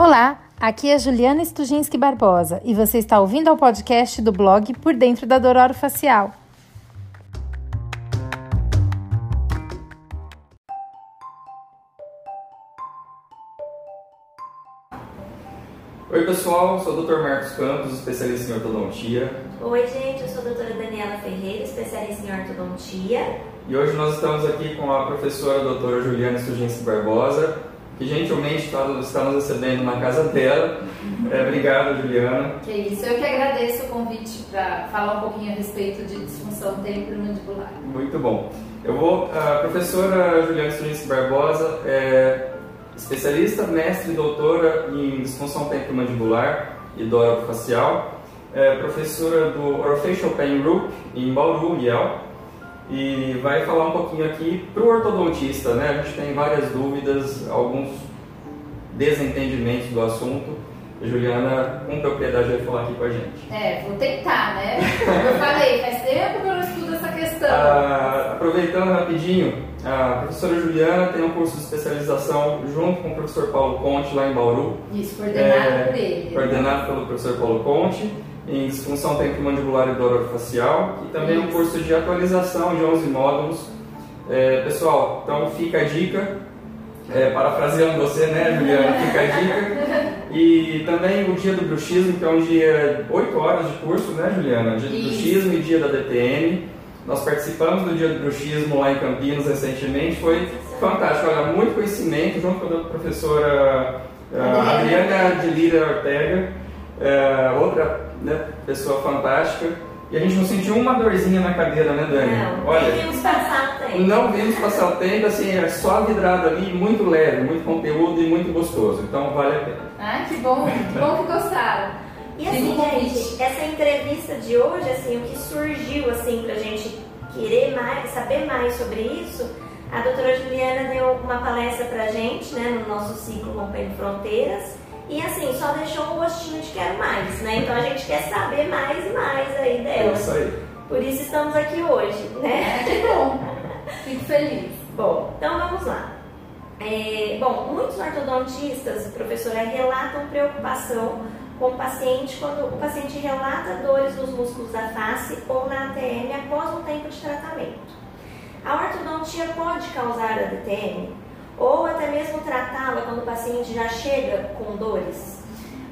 Olá, aqui é Juliana Stujinski Barbosa e você está ouvindo ao podcast do blog Por Dentro da Dor Facial. Oi pessoal, sou o Dr. Marcos Campos, especialista em ortodontia. Oi gente, eu sou a doutora Daniela Ferreira, especialista em ortodontia. E hoje nós estamos aqui com a professora doutora Juliana Stujinski Barbosa, que gentilmente está, nos recebendo na casa dela. É, obrigado, Juliana. Que isso, eu que agradeço o convite para falar um pouquinho a respeito de disfunção temporomandibular. Muito bom. Eu vou, a professora Juliana Stujinski Barbosa é especialista, mestre e doutora em disfunção temporomandibular e dor facial, é professora do Orofacial Pain Group em Bauru, Yale, e vai falar um pouquinho aqui para o ortodontista, né? A gente tem várias dúvidas, alguns desentendimentos do assunto. A Juliana, com propriedade, vai falar aqui com a gente. É, vou tentar, né? Como eu falei, faz tempo que eu não estudo essa questão. Ah, aproveitando rapidinho, a professora Juliana tem um curso de especialização junto com o professor Paulo Conte lá em Bauru. Isso, coordenado é, por ele. Coordenado pelo professor Paulo Conte em disfunção temporomandibular e dor facial e também Isso. um curso de atualização de 11 módulos. É, pessoal, então fica a dica, é, parafraseando você, né, Juliana, fica a dica. E também o dia do bruxismo, que é um dia, 8 horas de curso, né, Juliana? Dia do Isso. bruxismo e dia da DTM. Nós participamos do dia do bruxismo lá em Campinas recentemente, foi fantástico, olha, muito conhecimento, junto com a professora Adriana de Lira Ortega, é, outra né, pessoa fantástica. E a gente não sentiu uma dorzinha na cadeira, né, Dani? Não, Olha, vimos passar o tempo. Não vimos passar o tempo, assim, é só vidrado ali, muito leve, muito conteúdo e muito gostoso. Então vale a pena. Ah, que bom, que bom que gostaram. E assim, gente, essa entrevista de hoje, assim, o que surgiu, assim, pra gente querer mais, saber mais sobre isso, a doutora Juliana deu uma palestra pra gente, né, no nosso ciclo Rompendo Fronteiras, e assim, só deixou um gostinho de quero mais, né? Então a gente quer saber mais e mais aí dela. É isso aí. Por isso estamos aqui hoje, né? Que bom. Fico feliz. Bom, então vamos lá. É, bom, muitos ortodontistas, professora, relatam preocupação com o paciente quando o paciente relata dores nos músculos da face ou na ATM após um tempo de tratamento. A ortodontia pode causar a DTM? Ou até mesmo tratá-la quando o paciente já chega com dores?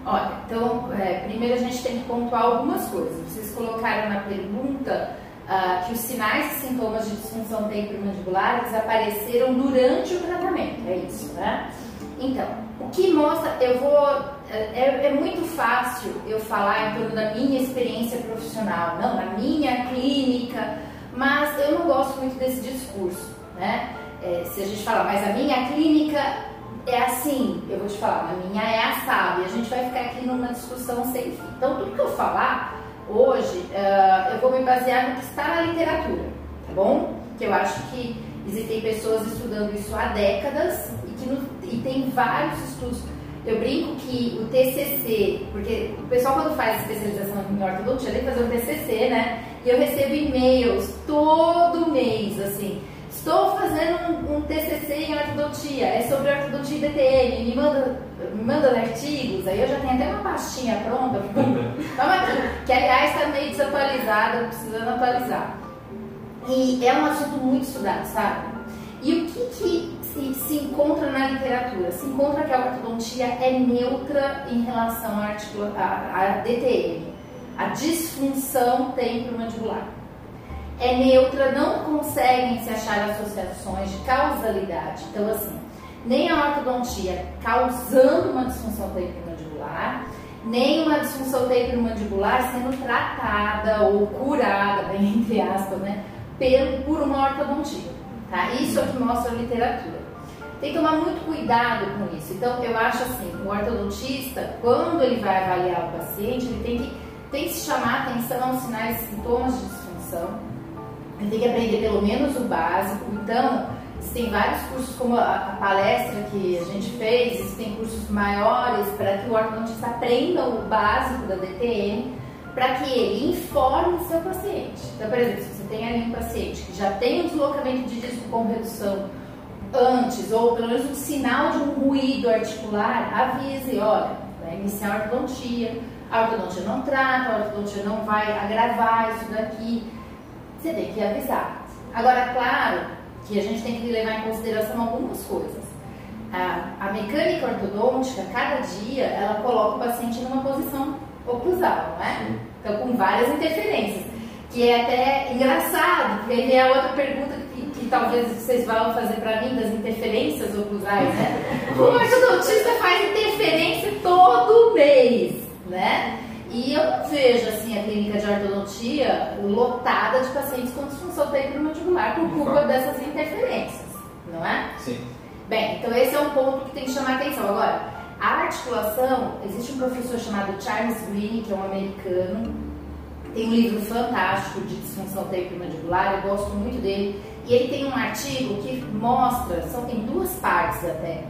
Olha, então, é, primeiro a gente tem que pontuar algumas coisas. Vocês colocaram na pergunta uh, que os sinais e sintomas de disfunção temporomandibular apareceram durante o tratamento, é isso, né? Então, o que mostra, eu vou. É, é, muito fácil eu falar em torno da minha experiência profissional, não, na minha clínica, mas eu não gosto muito desse discurso, né? É, se a gente falar, mas a minha clínica é assim, eu vou te falar, a minha é assado, e a gente vai ficar aqui numa discussão sem fim. Então, tudo que eu falar hoje, uh, eu vou me basear no que está na literatura, tá bom? Que eu acho que existem pessoas estudando isso há décadas e que no, e tem vários estudos. Eu brinco que o TCC, porque o pessoal quando faz especialização em ortodontia tem que fazer um TCC, né? E eu recebo e-mails todo mês, assim, Estou fazendo um, um, TCC em ortodontia, é sobre ortodontia e DTM, me manda, me manda artigos, aí eu já tenho até uma pastinha pronta, que aliás está meio desatualizada, precisando atualizar. E é um assunto muito estudado, sabe? E o que, que se, se, encontra na literatura? Se encontra que a ortodontia é neutra em relação à, à, à DTM, a disfunção temporomandibular é neutra, não conseguem se achar associações de causalidade. Então, assim, nem a ortodontia causando uma disfunção temporomandibular, nem uma disfunção temporomandibular sendo tratada ou curada, bem entre aspas, né, por uma ortodontia. Tá? Isso é o que mostra a literatura. Tem que tomar muito cuidado com isso. Então, eu acho assim, o ortodontista, quando ele vai avaliar o paciente, ele tem que, tem que chamar atenção aos sinais e sintomas de disfunção, tem que aprender pelo menos o básico. Então, existem vários cursos, como a, palestra que a gente fez, existem cursos maiores para que o ortodontista aprenda o básico da DTM, para que ele informe seu paciente. Então, por exemplo, se você tem ali um paciente que já tem um deslocamento de disco com redução antes, ou pelo menos um sinal de um ruído articular, avise, olha, vai iniciar a ortodontia, a ortodontia não trata, a ortodontia não vai agravar isso daqui. Você tem que avisar. Agora, claro que a gente tem que levar em consideração algumas coisas. A, a mecânica ortodôntica, cada dia, ela coloca o paciente numa posição oclusal, não é? Então, com várias interferências. Que é até engraçado, porque aí é a outra pergunta que, que talvez vocês vão fazer para mim das interferências oclusais, né? O ortodontista faz interferência todo mês né? E eu não vejo assim a clínica de ortodontia lotada de pacientes com disfunção temporomandibular por culpa dessas interferências, não é? Sim. Bem, então esse é um ponto que tem que chamar atenção. Agora, a articulação, existe um professor chamado Charles Green, que é um americano, tem um livro fantástico de disfunção temporomandibular, eu gosto muito dele, e ele tem um artigo que mostra, são tem duas partes até,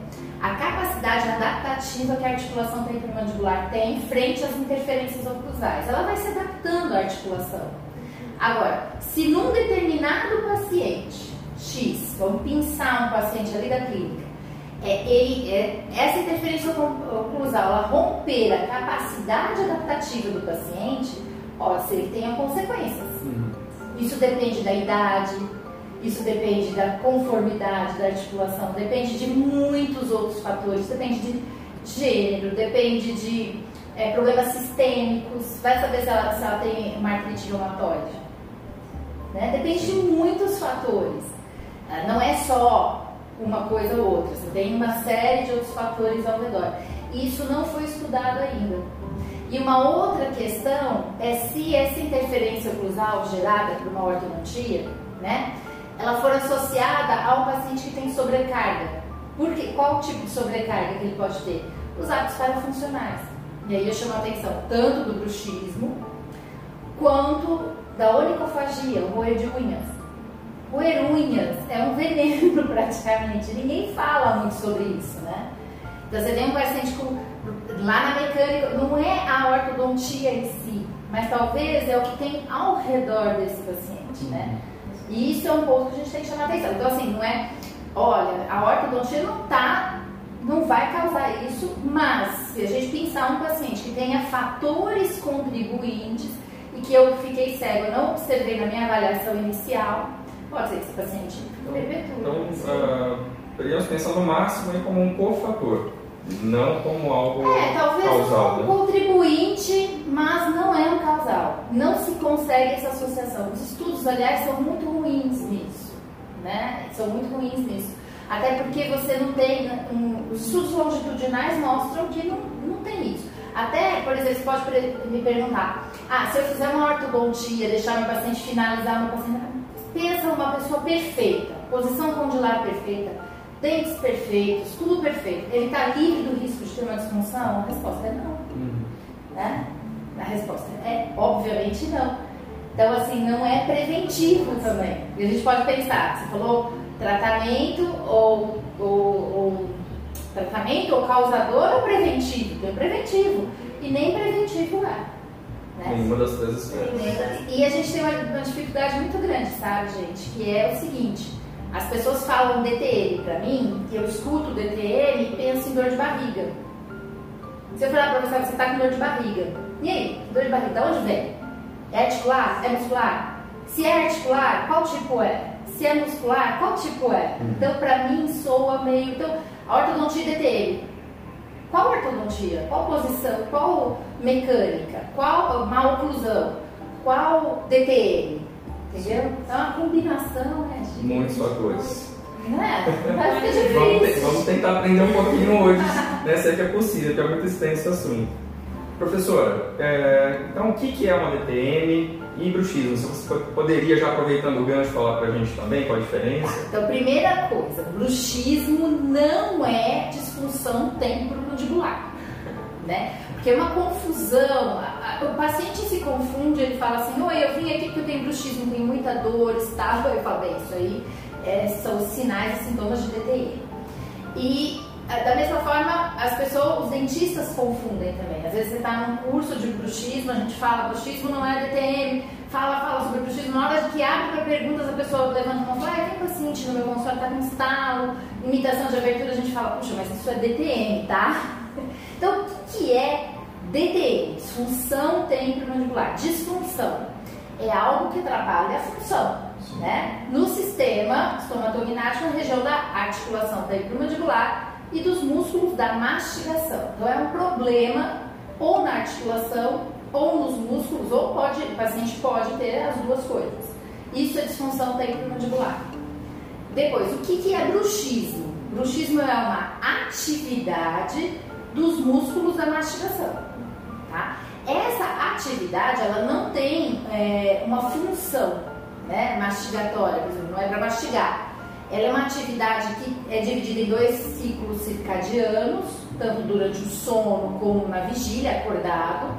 a capacidade adaptativa que a articulação temporomandibular tem frente às interferências oclusais. Ela vai se adaptando à articulação. Agora, se num determinado paciente X, vamos pensar um paciente ali da clínica, é, ele, é, essa interferência oclusal ela romper a capacidade adaptativa do paciente, pode ser que tenha consequências. Uhum. Isso depende da idade, isso depende da conformidade da articulação, depende de muitos outros fatores, depende de gênero, depende de é, problemas sistêmicos. Vai saber se ela, se ela tem uma artrite reumatoide. Né? Depende de muitos fatores. Ah, não é só uma coisa ou outra, você tem uma série de outros fatores ao redor. Isso não foi estudado ainda. E uma outra questão é se essa interferência oclusal gerada por uma ortodontia, né, ela for associada a um paciente que tem sobrecarga. Por quê? Qual tipo de sobrecarga que ele pode ter? Os hábitos parafuncionais. E aí eu chamo a atenção tanto do bruxismo quanto da onicofagia, o roer de unhas. Roer unhas é um veneno praticamente, ninguém fala muito sobre isso, né? Então você tem um paciente com, lá na mecânica, não é a ortodontia em si, mas talvez é o que tem ao redor desse paciente, né? E isso é um ponto que a gente tem que chamar atenção. Então, assim, não é, olha, a ortodontia não tá, não vai causar isso, mas se a gente pensar um paciente que tenha fatores contribuintes e que eu fiquei cego, não observei na minha avaliação inicial, pode ser que esse paciente perpetue. Então, uh, poderíamos pensar no máximo aí como um cofator não como algo é, talvez causal. um né? contribuinte, mas não é um causal. Não se consegue essa associação. Os estudos, aliás, são muito ruins nisso, né? São muito ruins nisso. Até porque você não tem. Um, os estudos longitudinais mostram que não, não tem isso. Até, por exemplo, você pode me perguntar: ah, se eu fizer uma ortodontia, deixar meu paciente finalizar, meu paciente. Pensa uma pessoa perfeita, posição condilar perfeita dentes perfeitos, tudo perfeito, ele está livre do risco de ter uma disfunção? A resposta é não. Uhum. Né? A resposta é obviamente não. Então, assim, não é preventivo também. E a gente pode pensar, você falou tratamento ou, ou, ou tratamento ou causador ou preventivo? Tem preventivo. E nem preventivo é. Né? Nenhuma das três espécies. E a gente tem uma, uma dificuldade muito grande, sabe, gente? Que é o seguinte as pessoas falam DTM para mim, eu escuto DTM e penso em dor de barriga. Se eu falar para você, você está com dor de barriga. E aí, dor de barriga, de onde vem? É articular? É muscular? Se é articular, qual tipo é? Se é muscular, qual tipo é? Uhum. Então, para mim, soa meio. Então, a ortodontia e DTM. Qual ortodontia? Qual posição? Qual mecânica? Qual má oclusão? Qual DTM? Entendeu? Então, é uma combinação, né? De Muitos fatores. É? vamos, te, vamos, tentar aprender um pouquinho hoje, né? Se é que é possível, que é muito extenso o assunto. Professora, é, então o que, que é uma DTM e bruxismo? Você poderia, já aproveitando o gancho, falar para a gente também qual a diferença? Então, primeira coisa, bruxismo não é disfunção temporomandibular, né? Porque é uma confusão, o paciente se confunde, ele fala assim, oi, eu vim aqui porque eu tenho bruxismo, tenho muita dor, estava, eu falo, bem, isso aí é, são sinais e sintomas de DTI. E da mesma forma, as pessoas, os dentistas confundem também. Às vezes você está num curso de bruxismo, a gente fala, bruxismo não é DTM, fala, fala sobre bruxismo. Na hora que abre para perguntas, a pessoa levanta a mão e fala, ah, tem paciente no meu consultório, está com estalo, imitação de abertura, a gente fala, puxa, mas isso é DTM, tá? Então, o que é DTM? Disfunção temporomandibular. Disfunção é algo que trabalha a função. Né? No sistema estomatognático, na região da articulação temporomandibular, e dos músculos da mastigação. Então é um problema ou na articulação ou nos músculos, ou pode, o paciente pode ter as duas coisas. Isso é disfunção temporomandibular. Depois, o que, que é bruxismo? Bruxismo é uma atividade dos músculos da mastigação. Tá? Essa atividade ela não tem é, uma função né, mastigatória, por exemplo, não é para mastigar ela é uma atividade que é dividida em dois ciclos circadianos, tanto durante o sono como na vigília, acordado.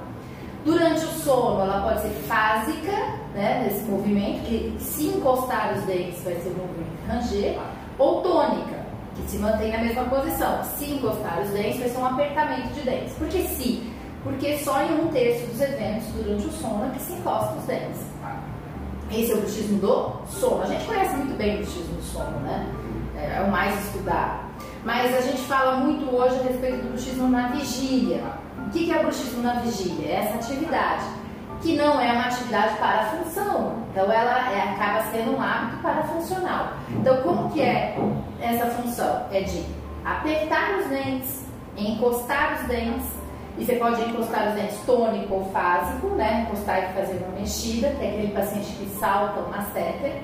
Durante o sono, ela pode ser fásica, né, nesse movimento, que se encostar os dentes vai ser o movimento ranger, ou tônica, que se mantém na mesma posição. Se encostar os dentes, vai ser um apertamento de dentes. Por que se? Porque só em um terço dos eventos durante o sono é que se encosta os dentes. Esse é o bruxismo do sono. A gente conhece muito bem o bruxismo do sono, né? É, é o mais estudado. Mas a gente fala muito hoje a respeito do bruxismo na vigília. O que é o bruxismo na vigília? É essa atividade, que não é uma atividade para função. Então ela é, acaba sendo um hábito para funcional. Então como que é essa função? É de apertar os dentes, encostar os dentes e você pode encostar os dentes tônico ou fásico, né? Encostar e fazer uma mexida, que é aquele paciente que salta uma masseter.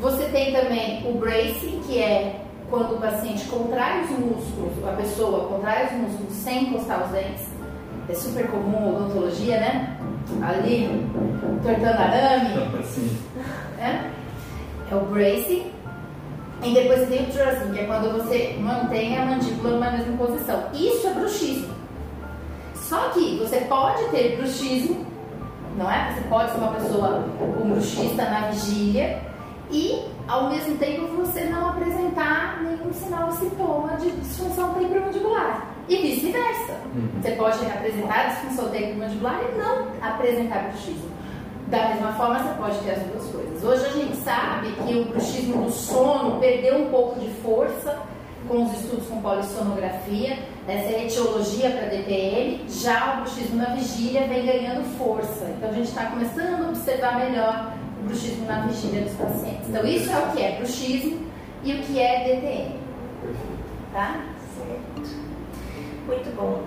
Você tem também o bracing, que é quando o paciente contrai os músculos, a pessoa contrai os músculos sem encostar os dentes. É super comum odontologia, né? Ali, tortando arame. Sim. É? é o bracing. E depois você tem o trussing, que é quando você mantém a mandíbula numa mesma posição. Isso é bruxismo. Só que você pode ter bruxismo, não é? Você pode ser uma pessoa um bruxista na vigília e ao mesmo tempo você não apresentar nenhum sinal ou sintoma de disfunção temporomandibular. E vice-versa. Uhum. Você pode apresentar disfunção temporomandibular e não apresentar bruxismo. Da mesma forma, você pode ter as duas coisas. Hoje a gente sabe que o bruxismo do sono perdeu um pouco de força com os estudos com polissonografia, essa etiologia para DPM, já o bruxismo na vigília vem ganhando força. Então a gente está começando a observar melhor o bruxismo na vigília dos pacientes. Então isso é o que é bruxismo e o que é DTM. Tá? Certo. Muito bom.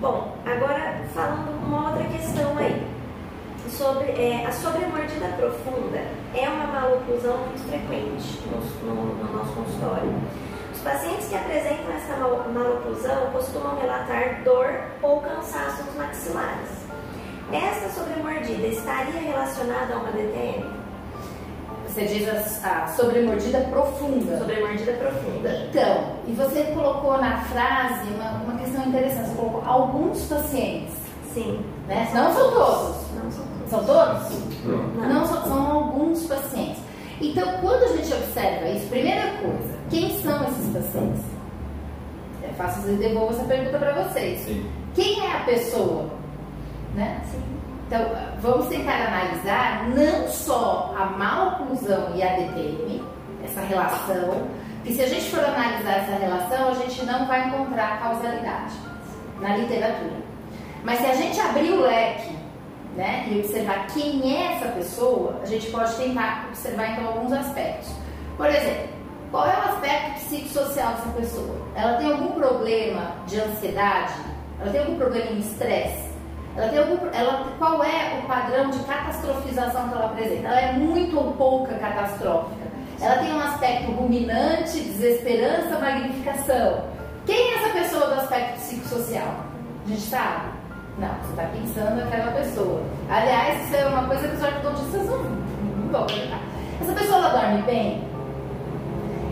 Bom, agora falando uma outra questão aí. Sobre, é, a sobremordida profunda é uma maloclusão muito frequente no, no, no nosso consultório pacientes que apresentam essa maloclusão costumam relatar dor ou cansaço nos maxilares. Essa sobremordida estaria relacionada a uma DTM? Você diz a, a sobremordida profunda. Sobremordida profunda. Então, e você colocou na frase uma, uma questão interessante. Você colocou alguns pacientes. Sim. Né? Não são todos. Não são todos. São todos? Não. Não, são, são. Então, quando a gente observa isso, primeira coisa, quem são esses pacientes? É fácil eu devolvo essa pergunta para vocês. Sim. Quem é a pessoa? Né? Sim. Então, vamos tentar analisar não só a maloclusão e a DTM, essa relação, que se a gente for analisar essa relação, a gente não vai encontrar causalidade na literatura. Mas se a gente abrir o leque né, e observar quem é essa pessoa, a gente pode tentar observar então alguns aspectos. Por exemplo, qual é o aspecto psicossocial dessa pessoa? Ela tem algum problema de ansiedade? Ela tem algum problema em estresse? Ela tem algum, ela, qual é o padrão de catastrofização que ela apresenta? Ela é muito ou pouca catastrófica? Ela tem um aspecto ruminante, desesperança, magnificação. Quem é essa pessoa do aspecto psicossocial? A gente sabe? Não, você está pensando naquela pessoa. Aliás, isso é uma coisa que os ortodontistas não, não vão. Essa pessoa ela dorme bem?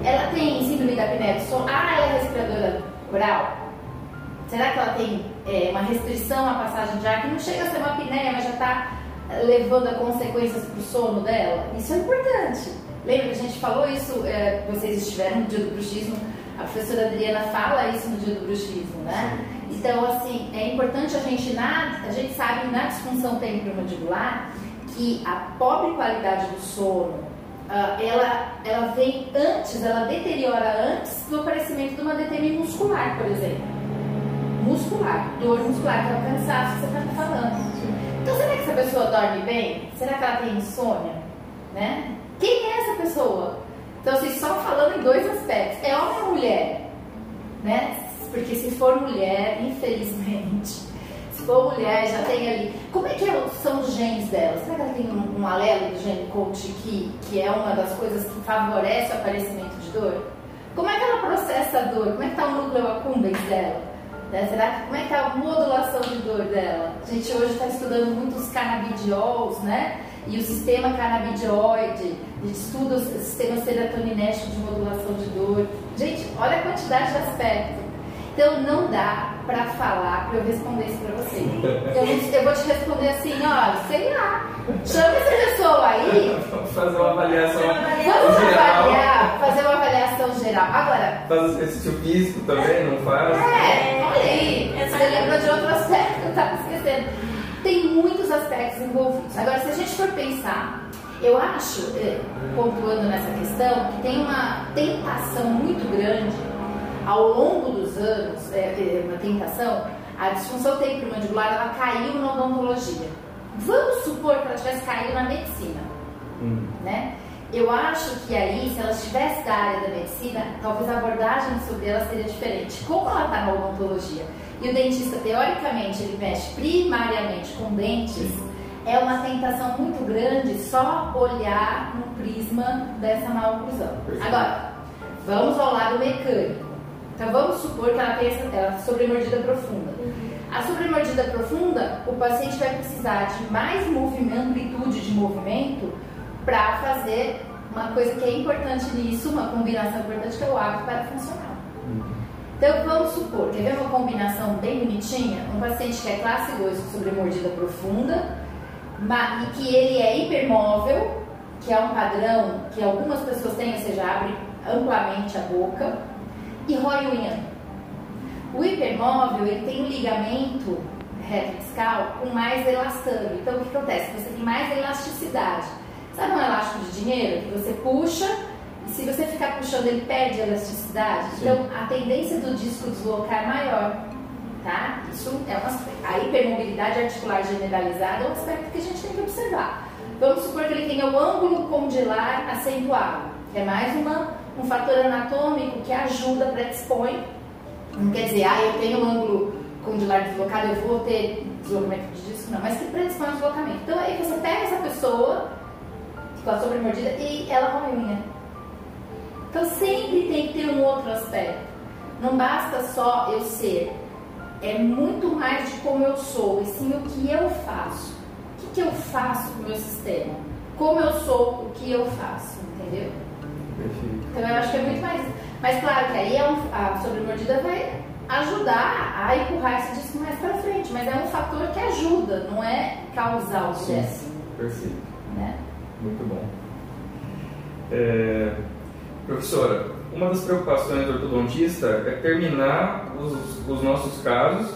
Ela tem síndrome da apneia do sono? Ah, ela é respiradora oral? Será que ela tem é, uma restrição à passagem de ar que não chega a ser uma apneia, mas já está levando a consequências para o sono dela? Isso é importante. Lembra que a gente falou isso, é, vocês estiveram no dia do bruxismo, a professora Adriana fala isso no dia do bruxismo, né? Então, assim, é importante a gente, na, a gente sabe na disfunção temporomandibular que a pobre qualidade do sono, uh, ela, ela vem antes, ela deteriora antes do aparecimento de uma DTM muscular, por exemplo. Muscular, dor muscular, que é o cansaço que você está falando. Então, será que essa pessoa dorme bem? Será que ela tem insônia? Né? Quem é essa pessoa? Então, assim, só falando em dois aspectos. É homem ou mulher? Né? Porque se for mulher, infelizmente, se for mulher, já tem ali. Como é que é são os genes dela? Será que ela tem um, um alelo do gene coach que, que é uma das coisas que favorece o aparecimento de dor? Como é que ela processa a dor? Como é que está o núcleo accumbens dela? Né? Será que, como é que está a modulação de dor dela? A gente hoje está estudando muito os canabidiols, né? E o sistema canabidioide, a gente estuda o sistema serotoninético de modulação de dor. Gente, olha a quantidade de aspectos. Então não dá para falar para eu responder isso para você. Eu, eu, vou te responder assim, ó, sei lá. Chama essa pessoa aí. Vamos fazer uma avaliação. Vamos geral. avaliar, fazer uma avaliação geral. Agora. Faz exercício físico também, não faz? É, olha aí. Você lembrou de outro aspecto, eu estava esquecendo. Tem muitos aspectos envolvidos. Agora, se a gente for pensar, eu acho, eh, pontuando nessa questão, que tem uma tentação muito grande ao longo dos anos, é, é uma tentação, a disfunção temporomandibular ela caiu na odontologia. Vamos supor que ela tivesse caído na medicina, hum. né? Eu acho que aí, se ela estivesse da área da medicina, talvez a abordagem sobre ela seria diferente. Como ela está na odontologia e o dentista, teoricamente, ele mexe primariamente com dentes, é uma tentação muito grande só olhar no prisma dessa maloclusão. Agora, vamos ao lado mecânico. Então vamos supor que ela tem essa ela sobremordida profunda. A sobremordida profunda, o paciente vai precisar de mais movimento, amplitude de movimento para fazer uma coisa que é importante nisso, uma combinação importante que é o hábito para funcionar. Então vamos supor, quer ver uma combinação bem bonitinha? Um paciente que é classe 2 com sobremordida profunda e que ele é hipermóvel, que é um padrão que algumas pessoas têm, ou seja, abre amplamente a boca e rói unha. O hipermóvel ele tem um ligamento reto discal com mais elastano. Então o que acontece? Você tem mais elasticidade. Sabe um elástico de dinheiro que você puxa e se você ficar puxando ele perde elasticidade? Sim. Então a tendência do disco deslocar é maior. Tá? Isso é uma, a hipermobilidade articular generalizada é um aspecto que a gente tem que observar. Vamos supor que ele tenha o ângulo condilar acentuado, que é mais uma um fator anatômico que ajuda, predispõe. Não quer dizer, ah, eu tenho um ângulo condilar deslocado, eu vou ter deslocamento de disco, não, mas que predispõe ao deslocamento. Então aí você pega essa pessoa com a sobremordida e ela unha. Então sempre tem que ter um outro aspecto. Não basta só eu ser. É muito mais de como eu sou, e sim o que eu faço. O que, que eu faço com o meu sistema? Como eu sou, o que eu faço, entendeu? Perfeito. Então eu acho que é muito mais. Mas claro que aí é um, a sobremordida vai ajudar a empurrar esse disco mais para frente, mas é um fator que ajuda, não é causar o gesto. Perfeito. Né? Muito bom. É, professora, uma das preocupações do ortodontista é terminar os, os nossos casos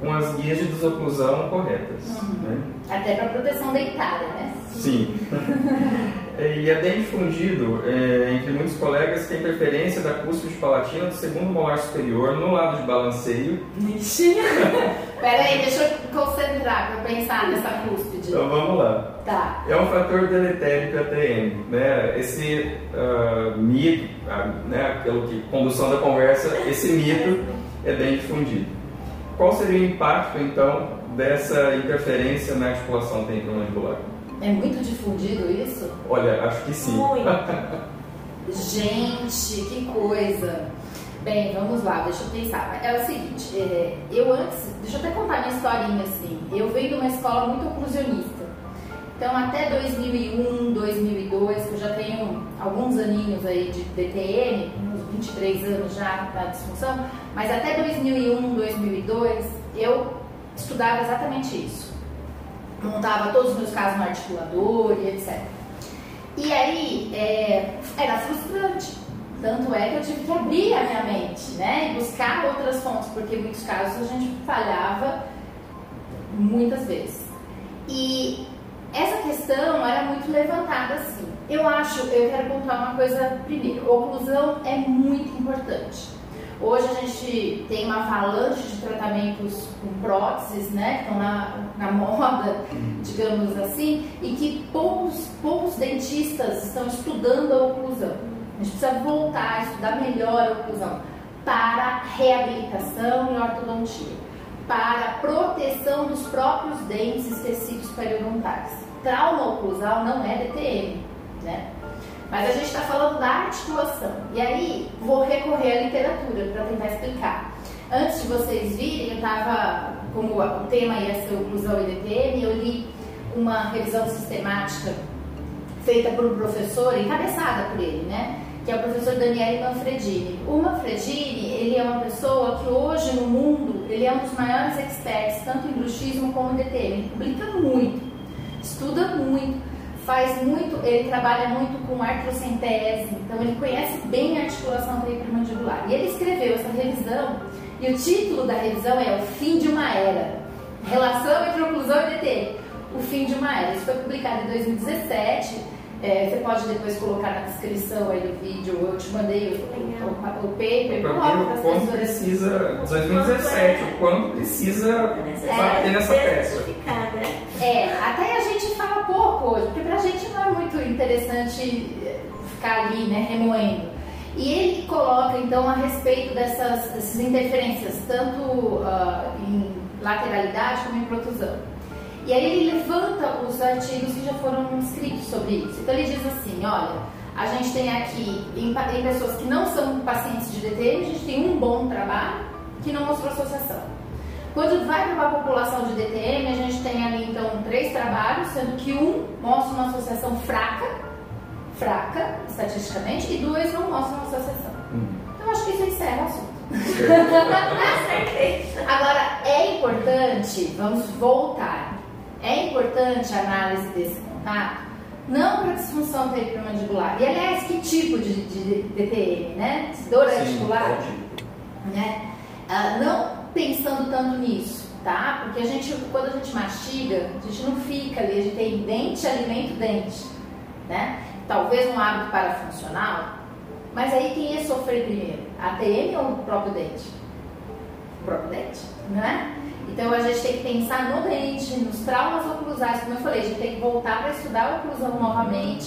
com as guias de desoclusão corretas. Uhum. Né? Até para proteção dentária, né? Sim. É, e é bem difundido é, entre muitos colegas que tem preferência da cúspide palatina do segundo molar superior no lado de balanceio. Ixi! Pera aí, deixa eu concentrar para pensar nessa cúspide. Então vamos lá. Tá. É um fator deletério para TM. Né? Esse uh, mito, uh, né, pelo que condução da conversa, esse mito é bem difundido. Qual seria o impacto, então, dessa interferência na articulação temporomandibular? É muito difundido isso? Olha, acho que sim. Muito. Gente, que coisa. Bem, vamos lá, deixa eu pensar. É o seguinte, é, eu antes, deixa eu até contar minha historinha assim. Eu venho de uma escola muito oclusionista. Então, até 2001, 2002, que eu já tenho alguns aninhos aí de DTM, uns 23 anos já da disfunção, mas até 2001, 2002, eu estudava exatamente isso montava todos os meus casos no articulador e etc. E aí, é, era frustrante. Tanto é que eu tive que abrir a minha mente, né? E buscar outras fontes, porque em muitos casos a gente falhava muitas vezes. E essa questão era muito levantada assim. Eu acho, eu quero contar uma coisa primeiro. Oclusão é muito importante. Hoje a gente tem uma avalanche de tratamentos com próteses, né, que estão na, na moda, digamos assim, e que poucos, poucos dentistas estão estudando a oclusão. A gente precisa voltar a estudar melhor a oclusão para reabilitação e ortodontia, para proteção dos próprios dentes e tecidos periodontais. Trauma oclusal não é DTM, né? Mas a gente está falando da articulação. E aí vou recorrer à literatura para tentar explicar. Antes de vocês virem, eu estava, como o tema ia ser oclusão e DTM, eu li uma revisão sistemática feita por um professor, encabeçada por ele, né? Que é o professor Daniele Manfredini. O Manfredini, ele é uma pessoa que hoje no mundo, ele é um dos maiores experts, tanto em bruxismo como em DTM. Ele publica muito, estuda muito faz muito, ele trabalha muito com artrocentese, então ele conhece bem a articulação temporomandibular. E ele escreveu essa revisão, e o título da revisão é O Fim de uma Era. Relação entre oclusão e DT. O Fim de uma Era. Isso foi publicado em 2017. É, você pode depois colocar na descrição aí do vídeo, eu te mandei o, o, o paper, coloca o quanto precisa, 2017, o quanto precisa bater é, nessa peça. É, até a gente hoje, porque pra gente não é muito interessante ficar ali, né, remoendo. E ele coloca então a respeito dessas, dessas interferências, tanto uh, em lateralidade como em protusão. E aí ele levanta os artigos que já foram escritos sobre isso. Então ele diz assim, olha, a gente tem aqui, em, em pessoas que não são pacientes de DTM, a gente tem um bom trabalho que não mostrou associação. Quando vai para uma população de DTM, a gente tem ali então três trabalhos, sendo que um mostra uma associação fraca, fraca estatisticamente, e dois não mostram uma associação. Hum. Então acho que isso encerra o assunto. Agora é importante, vamos voltar é importante a análise desse contato, não para disfunção temporomandibular. E aliás, que tipo de, de, de DTM, né? Dor Sim, articular? Né? Ah, não pensando tanto nisso, tá? Porque a gente, quando a gente mastiga, a gente não fica ali, a gente tem dente, alimento, dente, né? Talvez um hábito parafuncional, mas aí quem ia sofrer primeiro? A TM ou o próprio dente? O próprio dente, né? Então a gente tem que pensar no dente, nos traumas oclusais, como eu falei, a gente tem que voltar para estudar a oclusão novamente,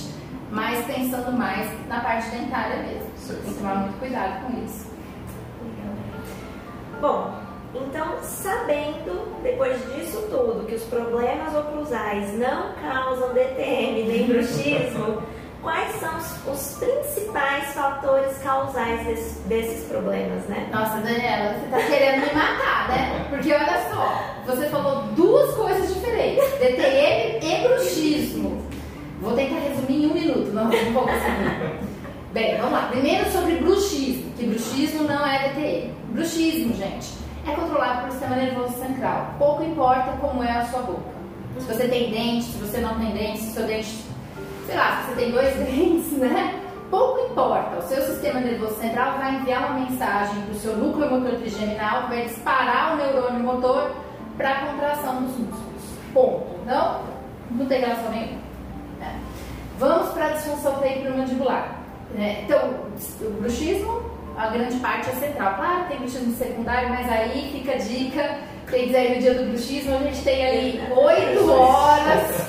mas pensando mais na parte dentária mesmo. Tem que tomar muito cuidado com isso. Bom, então sabendo, depois disso tudo, que os problemas oclusais não causam DTM nem bruxismo, quais são os, os principais fatores causais desse, desses problemas, né? Nossa, Daniela, você tá querendo me matar, né? Porque olha só, você falou duas coisas diferentes: DTM e bruxismo. Vou tentar resumir em um minuto, não, não vou conseguir. Bem, vamos lá. Primeiro sobre bruxismo, que bruxismo não é DTM. Bruxismo, gente, é controlado pelo sistema nervoso central. Pouco importa como é a sua boca. Se você tem dente, se você não tem dente, se seu dente sei lá, se você tem dois dentes, né? Pouco importa, o seu sistema nervoso central vai enviar uma mensagem para o seu núcleo motor trigeminal que vai disparar o neurônio motor para a contração dos músculos. Ponto. Então, não tem relação nenhuma. Né? Vamos para a disfunção temporomandibular. Né? Então, o bruxismo, a grande parte é central. Claro, tem bruxismo secundário, mas aí fica a dica. Tem que aí no dia do bruxismo, a gente tem ali oito horas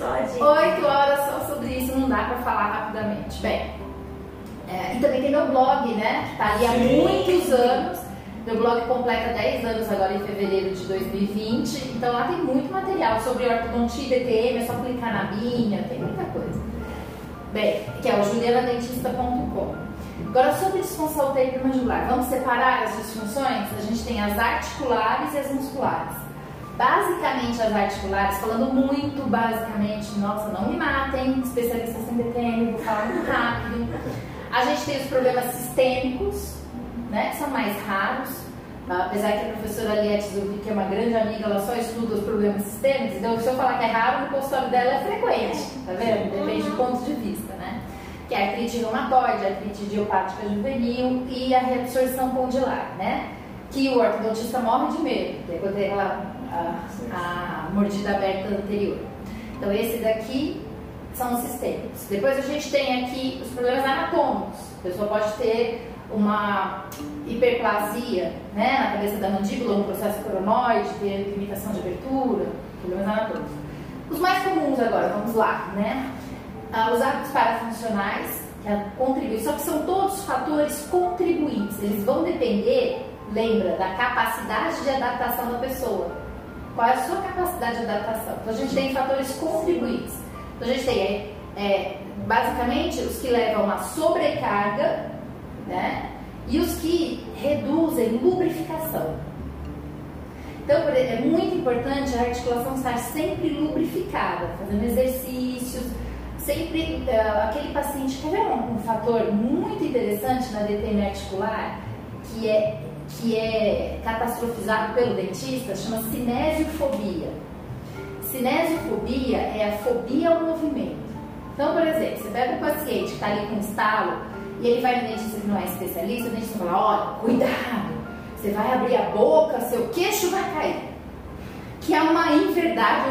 Oito horas só sobre isso, não dá para falar rapidamente. Bem, é, e também tem meu blog, né? Que tá ali há Sim. muitos anos. Meu blog completa 10 anos agora em fevereiro de 2020. Então lá tem muito material sobre ortodontia e DTM, é só clicar na binha, tem muita coisa. Bem, que é o julianadentista.com. Agora sobre disfunção temporomandibular, vamos separar as disfunções? A gente tem as articulares e as musculares. Basicamente, as articulares, falando muito basicamente, nossa, não me matem, especialistas em DTM, vou falar muito rápido. A gente tem os problemas sistêmicos, né, que são mais raros. Apesar que a professora Liette Zubi, que é uma grande amiga, ela só estuda os problemas sistêmicos, então se eu falar que é raro, no consultório dela é frequente, tá vendo? Depende do ponto de vista? Que é a artrite reumatoide, a artrite idiopática juvenil e a reabsorção condilar, né? Que o ortodontista morre de medo, que é quando tem a, a, a mordida aberta anterior. Então esse daqui são os sistêmicos. Depois a gente tem aqui os problemas anatômicos. A pessoa pode ter uma hiperplasia né, na cabeça da mandíbula, um processo coronoide, ter limitação de abertura, problemas anatômicos. Os mais comuns agora, vamos lá, né? Os hábitos parafuncionais, que contribuem, só que são todos fatores contribuintes, eles vão depender, lembra, da capacidade de adaptação da pessoa. Qual é a sua capacidade de adaptação? Então a gente tem fatores contribuintes. Então a gente tem, é, é basicamente, os que levam a sobrecarga né? E os que reduzem lubrificação. Então, é muito importante a articulação estar sempre lubrificada, fazendo exercícios, sempre uh, aquele paciente quer ver um, um, fator muito interessante na DTM articular que é que é catastrofizado pelo dentista chama cinesiofobia. Cinesiofobia é a fobia ao movimento. Então, por exemplo, você pega um paciente que está ali com estalo e ele vai no dentista que não é especialista, o dentista fala, olha, cuidado, você vai abrir a boca, seu queixo vai cair. Que é uma inverdade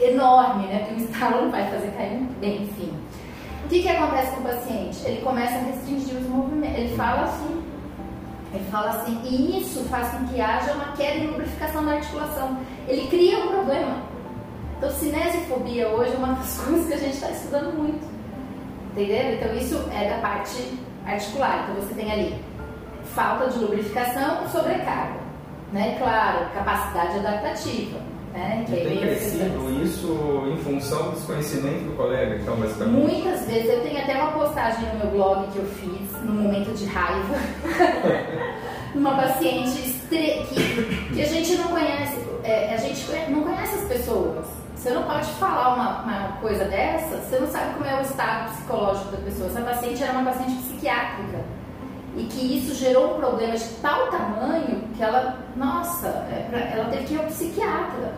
enorme, né? Porque o estalo não vai fazer cair bem, enfim. O que, que acontece com o paciente? Ele começa a restringir os movimentos. Ele fala assim, ele fala assim, e isso faz com que haja uma queda em lubrificação da articulação. Ele cria um problema. Então, cinesiofobia hoje é uma das coisas que a gente está estudando muito. Entendeu? Então, isso é da parte articular. Então você tem ali falta de lubrificação sobrecarga. Né? Claro, capacidade adaptativa. Né? E tem crescido isso em função do desconhecimento do colega, então, basicamente? Muitas vezes, eu tenho até uma postagem no meu blog que eu fiz, num momento de raiva, uma paciente que, que a gente não conhece, é, a gente não conhece as pessoas. Você não pode falar uma, uma, coisa dessa, você não sabe como é o estado psicológico da pessoa. Essa paciente era uma paciente psiquiátrica e que isso gerou um problema de tal tamanho que ela, nossa, é ela teve que ir ao psiquiatra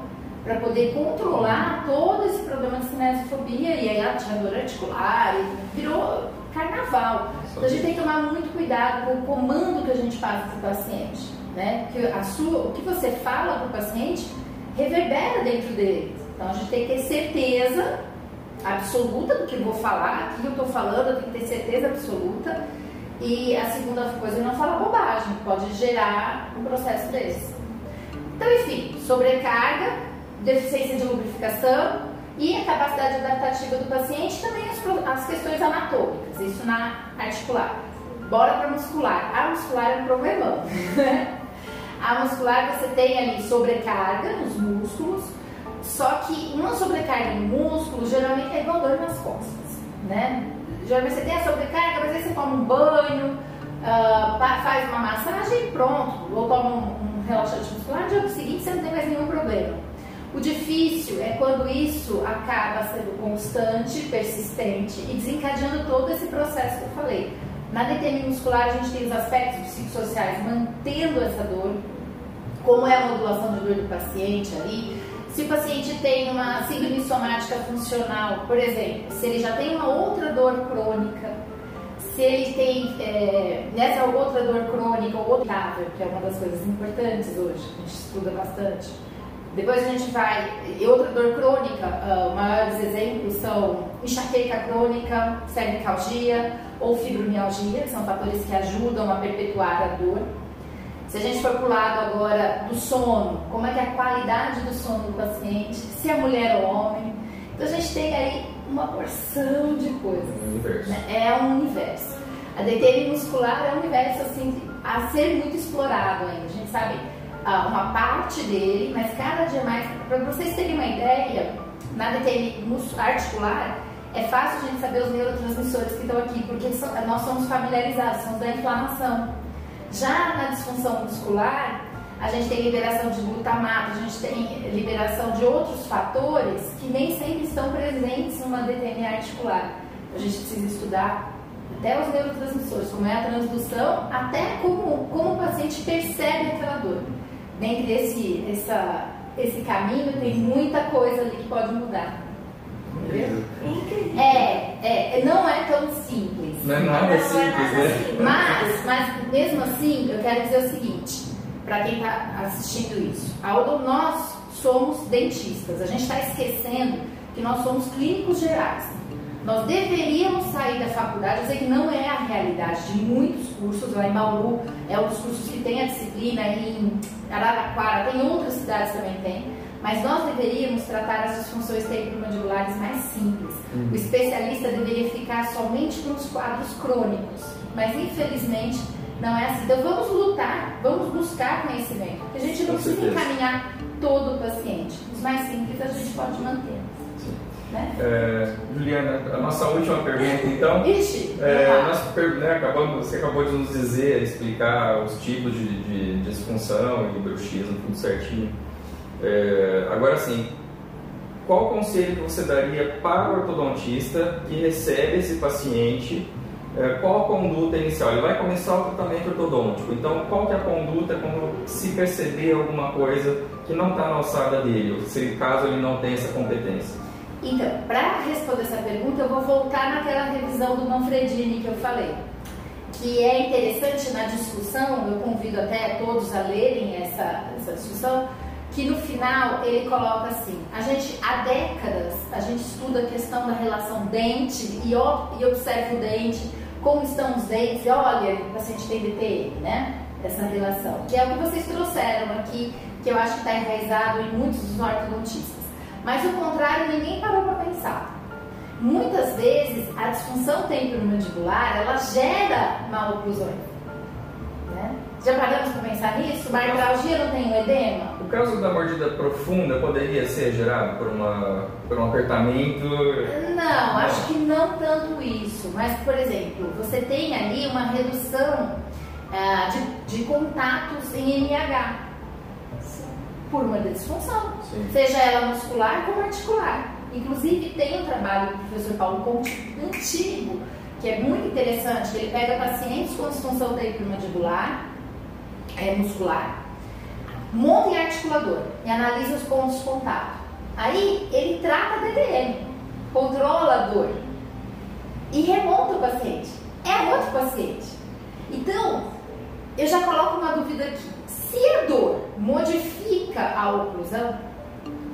para poder controlar todo esse problema de cinesiofobia e aí ela tinha dor articular e virou carnaval. Então a gente tem que tomar muito cuidado com o comando que a gente passa para o paciente, né? Porque a sua, o que você fala para o paciente reverbera dentro dele. Então a gente tem que ter certeza absoluta do que eu vou falar, o que eu estou falando, eu tenho que ter certeza absoluta. E a segunda coisa não falar bobagem, pode gerar um processo desse. Então, enfim, sobrecarga, deficiência de lubrificação e a capacidade adaptativa do paciente, também as, as questões anatômicas, isso na articular. Bora para muscular. A muscular é um problemão. Né? A muscular você tem ali sobrecarga nos músculos, só que uma sobrecarga no músculo geralmente é igual dor nas costas, né? Geralmente você tem a sobrecarga, mas aí você toma um banho, uh, faz uma massagem e pronto. Ou toma um, um relaxante muscular, no dia seguinte você não tem mais nenhum problema. O difícil é quando isso acaba sendo constante, persistente e desencadeando todo esse processo que eu falei. Na DTM muscular a gente tem os aspectos psicossociais mantendo essa dor, como é a modulação de dor do paciente ali, se o paciente tem uma síndrome somática funcional, por exemplo, se ele já tem uma outra dor crônica, se ele tem é, nessa outra dor crônica ou outra, que é uma das coisas importantes hoje, a gente estuda bastante. Depois a gente vai, outra dor crônica, uh, maiores exemplos são enxaqueca crônica, cervicalgia ou fibromialgia, que são fatores que ajudam a perpetuar a dor. Se a gente for para o lado agora do sono, como é que é a qualidade do sono do paciente, se é mulher ou homem. Então a gente tem aí uma porção de coisas. Né? É um universo. A DTM muscular é um universo assim a ser muito explorado ainda. A gente sabe ah, uma parte dele, mas cada dia mais. Para vocês terem uma ideia, na DTM articular é fácil a gente saber os neurotransmissores que estão aqui, porque nós somos familiarizados, somos da inflamação. Já na disfunção muscular, a gente tem liberação de glutamato, a gente tem liberação de outros fatores que nem sempre estão presentes numa DTM articular. A gente precisa estudar até os neurotransmissores, como é a transdução, até como, como o paciente percebe aquela dor. Dentre esse, essa, esse caminho tem muita coisa ali que pode mudar. Entendeu? É, é, não é tão simples. Não é nada simples, né? Mas, mas mesmo assim, eu quero dizer o seguinte, para quem está assistindo isso, nós somos dentistas, a gente está esquecendo que nós somos clínicos gerais. Nós deveríamos sair da faculdade, eu sei que não é a realidade de muitos cursos, lá em Bauru é um dos cursos que tem a disciplina, em Araraquara, tem outras cidades também tem, mas nós deveríamos tratar as disfunções temporomandibulares mais simples. Uhum. O especialista deveria ficar somente nos quadros crônicos, mas infelizmente não é assim. Então vamos lutar, vamos buscar conhecimento, porque a gente não Com precisa encaminhar todo o paciente. Os mais simples a gente pode manter. Né? É, Juliana, a nossa última pergunta, então. Ixi, é, nós, né, acabamos, você acabou de nos dizer, explicar os tipos de, de, de disfunção e bruxismo, tudo certinho. É, agora sim, qual conselho que você daria para o ortodontista que recebe esse paciente? É, qual a conduta inicial? Ele vai começar o tratamento ortodôntico, então qual que é a conduta quando se perceber alguma coisa que não está na alçada dele, se caso ele não tenha essa competência? Então, para responder essa pergunta, eu vou voltar naquela revisão do Manfredini que eu falei. Que é interessante na discussão, eu convido até todos a lerem essa, essa discussão, que no final ele coloca assim: a gente há décadas a gente estuda a questão da relação dente e, e observa o dente, como estão os dentes, e olha, o paciente tem DTM, né? Essa relação, que é o que vocês trouxeram aqui, que eu acho que está enraizado em muitos dos ortodontistas. Mas o contrário, ninguém parou para pensar. Muitas vezes a disfunção temporomandibular ela gera maloclusões. Né? Já paramos para pensar nisso? Bartralgia não tem um edema? Caso da mordida profunda poderia ser gerado por, uma, por um apertamento? Não, acho que não tanto isso. Mas, por exemplo, você tem ali uma redução ah, de, de contatos em NH por uma disfunção, Sim. seja ela muscular como articular. Inclusive, tem um trabalho do professor Paulo Conte antigo, que é muito interessante, ele pega pacientes com disfunção temporomandibular, é, muscular, monta em articulador e analisa os pontos de contato. Aí, ele trata a DDM, controla a dor e remonta o paciente. É outro paciente. Então, eu já coloco uma dúvida aqui. Se a dor modifica a oclusão,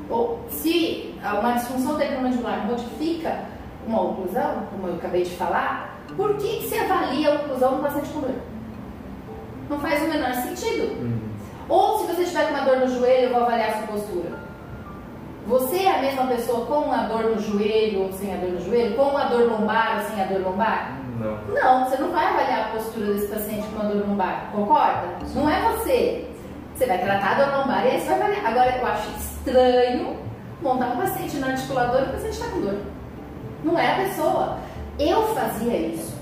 ou se uma disfunção temporomandibular modifica uma oclusão, como eu acabei de falar, por que, que se avalia a oclusão no paciente com dor? Não faz o menor sentido. Ou se você tiver com uma dor no joelho, eu vou avaliar a sua postura. Você é a mesma pessoa com uma dor no joelho ou sem a dor no joelho? Com uma dor lombar ou sem a dor lombar? Não. Não, você não vai avaliar a postura desse paciente com uma dor lombar, concorda? Não é você. Você vai tratar a dor lombar e aí você vai avaliar. Agora, eu acho estranho montar um paciente no articulador e o paciente está com dor. Não é a pessoa. Eu fazia isso,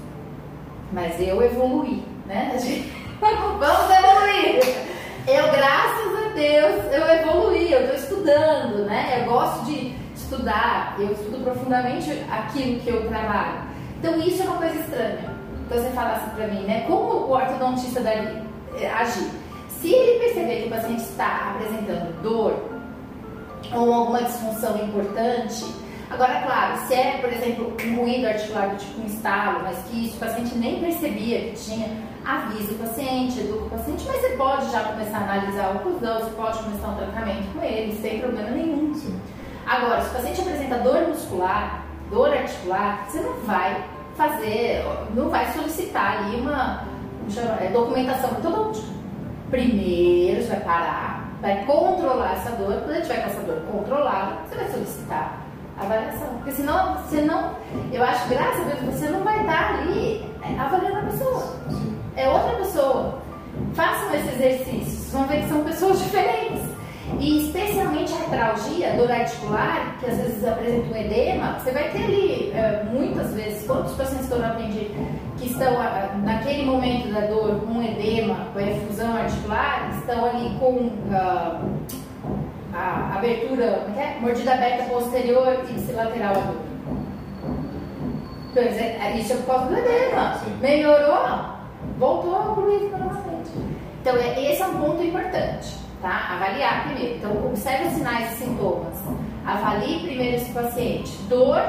mas eu evoluí, né? Vamos evoluir! Eu, graças a Deus, eu evoluí, eu estou estudando, né? Eu gosto de estudar, eu estudo profundamente aquilo que eu trabalho. Então isso é uma coisa estranha. Então você falasse assim para mim, né? Como o ortodontista deve eh, agir? Se ele perceber que o paciente está apresentando dor ou alguma disfunção importante, agora, claro, se é, por exemplo, um ruído articular tipo um estalo, mas que isso o paciente nem percebia que tinha, avisa o paciente, educa o paciente, mas você pode já começar a analisar o oclusão, você pode começar um tratamento com ele, sem problema nenhum. Sim. Agora, se o paciente apresenta dor muscular, dor articular, você não vai fazer, não vai solicitar ali uma, uma é, documentação ortodôntica. Primeiro você vai parar, vai controlar essa dor. Quando ele tiver com essa dor controlada, você vai solicitar avaliação. Porque senão, você não, eu acho, graças a Deus, você não vai estar ali avaliando a pessoa. É outra pessoa. Façam esse exercício, vocês vão ver que são pessoas diferentes. E especialmente a dor articular, que às vezes apresenta um edema, você vai ter ali, é, muitas vezes, todos os pacientes que eu atendi que estão naquele momento da dor com edema, com efusão articular, estão ali com uh, a abertura, é? mordida aberta posterior e lateral à dor. Isso é por causa do edema. Melhorou, voltou ao fluido normalmente. Então, é, esse é um ponto importante, tá? Avaliar primeiro. Então, observe os sinais e sintomas. Avalie primeiro esse paciente. Dor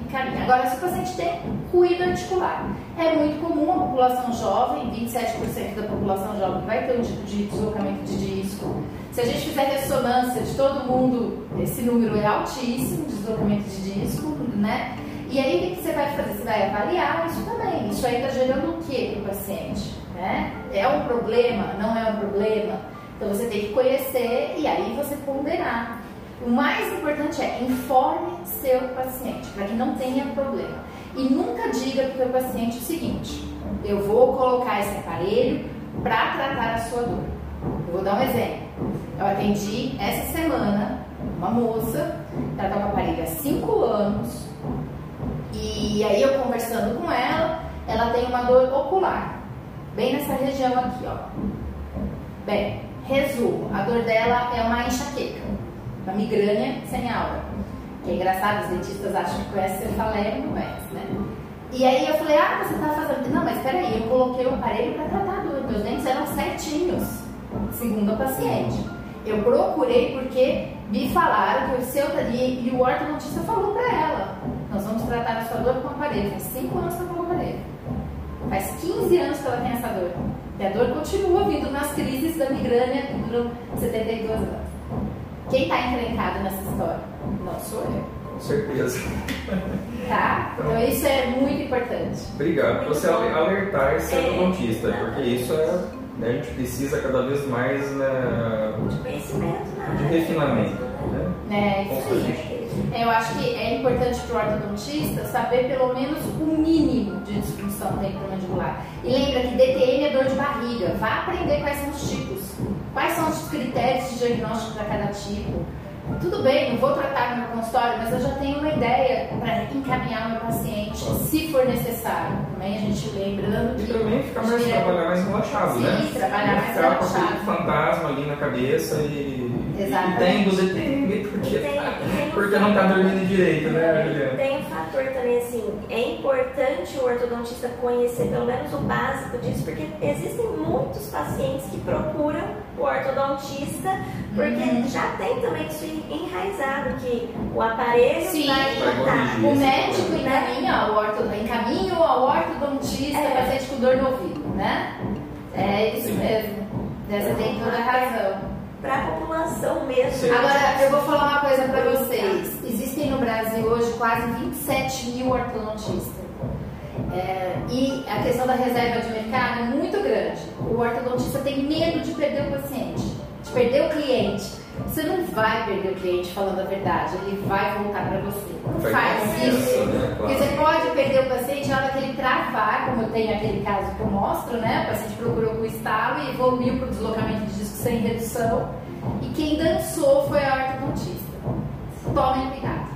e caminho. Agora, se o paciente tem ruído articular, é muito comum a população jovem, 27% da população jovem vai ter um tipo de deslocamento de disco. Se a gente fizer ressonância de todo mundo, esse número é altíssimo, deslocamento de disco, né? E aí o que você vai fazer? Você vai avaliar isso também. Isso aí está gerando o que para o paciente? Né? É um problema? Não é um problema? Então você tem que conhecer e aí você ponderar. O mais importante é informe seu paciente, para que não tenha problema. E nunca diga para o seu paciente o seguinte: eu vou colocar esse aparelho para tratar a sua dor. Eu vou dar um exemplo. Eu atendi essa semana uma moça, ela está com aparelho há 5 anos, e aí eu conversando com ela, ela tem uma dor ocular, bem nessa região aqui, ó. Bem, resumo, a dor dela é uma enxaqueca, uma migrânia sem aura. Que é engraçado, os dentistas acham que conhece cefaleia, não conhece, né? E aí eu falei, ah, você tá fazendo. Não, mas peraí, eu coloquei o aparelho para tratar a dor. Meus dentes eram certinhos, segundo a paciente. Eu procurei porque me falaram que o seu. E, e o ortodontista falou para ela: nós vamos tratar a sua dor com aparelho. Faz 5 anos que eu com aparelho. Faz 15 anos que ela tem essa dor. E a dor continua vindo nas crises da migrânia que duram 72 anos. Quem está encrencado nessa história? Não sou eu. Com certeza. Tá? Então, então isso é muito importante. Obrigado. Você alertar esse é, porque isso é né, a gente precisa cada vez mais né, de conhecimento, né? de refinamento. Né? É, isso aí. Eu acho que é importante para o ortodontista saber pelo menos o mínimo de disfunção temporomandibular. E lembra que DTM é dor de barriga. Vá aprender quais são os tipos, quais são os critérios de diagnóstico para cada tipo tudo bem, não vou tratar no meu consultório, mas eu já tenho uma ideia para encaminhar o meu paciente, se for necessário. Também a gente lembrando que. E também ficar mais, trabalhar mais relaxado, Sim, né? Sim, trabalhar mais ficar relaxado. Ficar com fantasma ali na cabeça e. Exatamente. E tem do DTM, porque, tem, tem porque não está dormindo direito, né, Juliana? Tem fator também, assim, é importante o ortodontista conhecer pelo menos o básico disso, porque existem muitos pacientes que procuram o ortodontista, porque uhum. já tem também isso enraizado, que o aparelho Sim. vai tratar. O médico encaminha, o orto, encaminha ao ortodontista é. paciente com dor no ouvido, né? É isso mesmo. Você tem toda a razão. Para a população mesmo. Agora, eu vou falar uma coisa para vocês. Existem no Brasil hoje quase 27 mil ortodontistas. É, e a questão da reserva de mercado é muito grande. O ortodontista tem medo de perder o paciente, de perder o cliente. Você não vai perder o cliente falando a verdade, ele vai voltar para você. Não faz isso. Né? Porque você pode perder o paciente na hora que ele travar, como eu tenho aquele caso que eu mostro, né? O paciente procurou com estalo e evoluiu para o deslocamento de disco sem redução. E quem dançou foi a ortodontista. Tomem cuidado.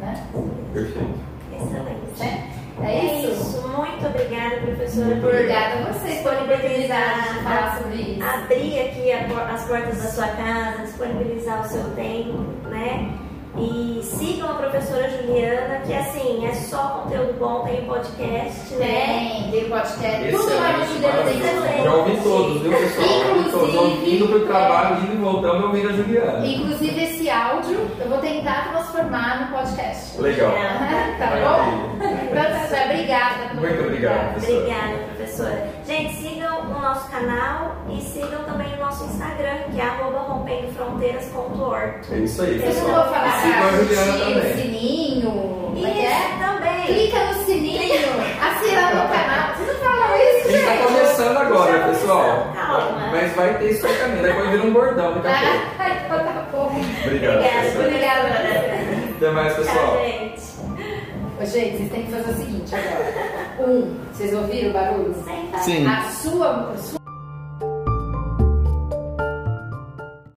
Né? Perfeito. Excelente. É? É, é isso? isso? Muito obrigada, professora. Muito obrigada a você disponibilizar falar sobre isso. Abrir aqui a, as portas da sua casa, disponibilizar o seu tempo, né? E sigam a professora Juliana, que assim, é só conteúdo bom, tem podcast, né? Tem, tem podcast. Tudo no Juliana tem Já ouvi todos, viu, pessoal? Inclusive, ouvindo pro trabalho, indo e voltando, ouvindo a Juliana. Inclusive, esse áudio eu vou tentar transformar no podcast. Legal. tá bom? Professora, obrigada. Muito obrigada, professora. Obrigada, professora. Gente, sigam o nosso canal e sigam também o nosso Instagram, que é rompendofronteiras.org. É isso aí, pessoal. Eu não vou falar Sigam a Juliana também. sininho. Isso, é? também. Clica no sininho, assina no canal. Vocês não falam isso, gente? A gente tá começando agora, tá pessoal. Calma. Mas vai ter isso aí caminho. Depois vira um bordão daqui a pouco. Então tá bom. Obrigado. Obrigada, obrigada. Até mais, pessoal. Tchau, gente. Gente, vocês têm que fazer o seguinte agora. Um, vocês ouviram o barulho? Sim. A sua, a sua